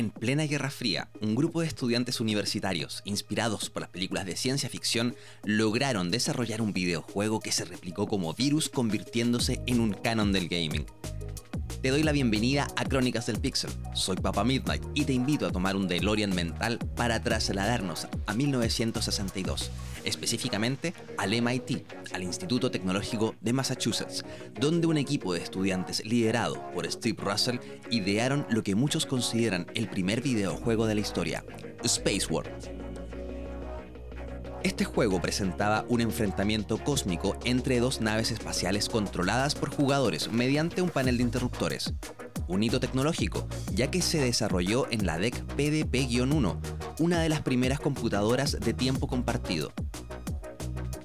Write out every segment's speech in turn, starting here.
En plena Guerra Fría, un grupo de estudiantes universitarios, inspirados por las películas de ciencia ficción, lograron desarrollar un videojuego que se replicó como virus convirtiéndose en un canon del gaming. Te doy la bienvenida a Crónicas del Pixel. Soy Papa Midnight y te invito a tomar un DeLorean mental para trasladarnos a 1962, específicamente al MIT, al Instituto Tecnológico de Massachusetts, donde un equipo de estudiantes liderado por Steve Russell idearon lo que muchos consideran el primer videojuego de la historia, Space War. Este juego presentaba un enfrentamiento cósmico entre dos naves espaciales controladas por jugadores mediante un panel de interruptores. Un hito tecnológico, ya que se desarrolló en la DEC PDP-1, una de las primeras computadoras de tiempo compartido.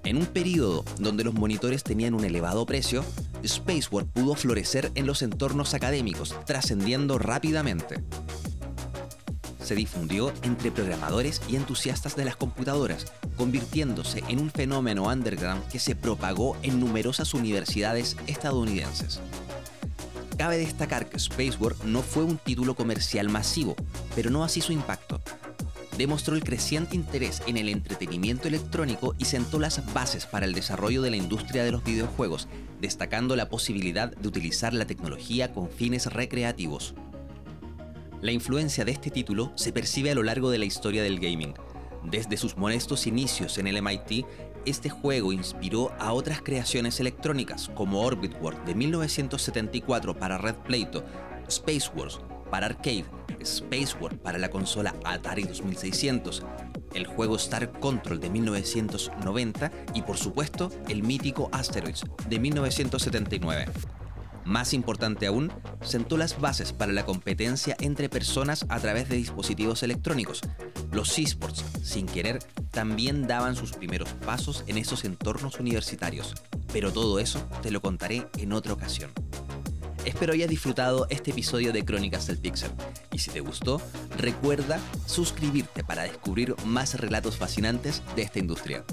En un periodo donde los monitores tenían un elevado precio, Spacewar pudo florecer en los entornos académicos, trascendiendo rápidamente se difundió entre programadores y entusiastas de las computadoras, convirtiéndose en un fenómeno underground que se propagó en numerosas universidades estadounidenses. Cabe destacar que Spacewar no fue un título comercial masivo, pero no así su impacto. Demostró el creciente interés en el entretenimiento electrónico y sentó las bases para el desarrollo de la industria de los videojuegos, destacando la posibilidad de utilizar la tecnología con fines recreativos. La influencia de este título se percibe a lo largo de la historia del gaming. Desde sus modestos inicios en el MIT, este juego inspiró a otras creaciones electrónicas como Orbit War de 1974 para Red Plato, Space Wars para arcade, Space War para la consola Atari 2600, el juego Star Control de 1990 y por supuesto el mítico Asteroids de 1979. Más importante aún, sentó las bases para la competencia entre personas a través de dispositivos electrónicos. Los esports, sin querer, también daban sus primeros pasos en esos entornos universitarios. Pero todo eso te lo contaré en otra ocasión. Espero hayas disfrutado este episodio de Crónicas del Pixel. Y si te gustó, recuerda suscribirte para descubrir más relatos fascinantes de esta industria.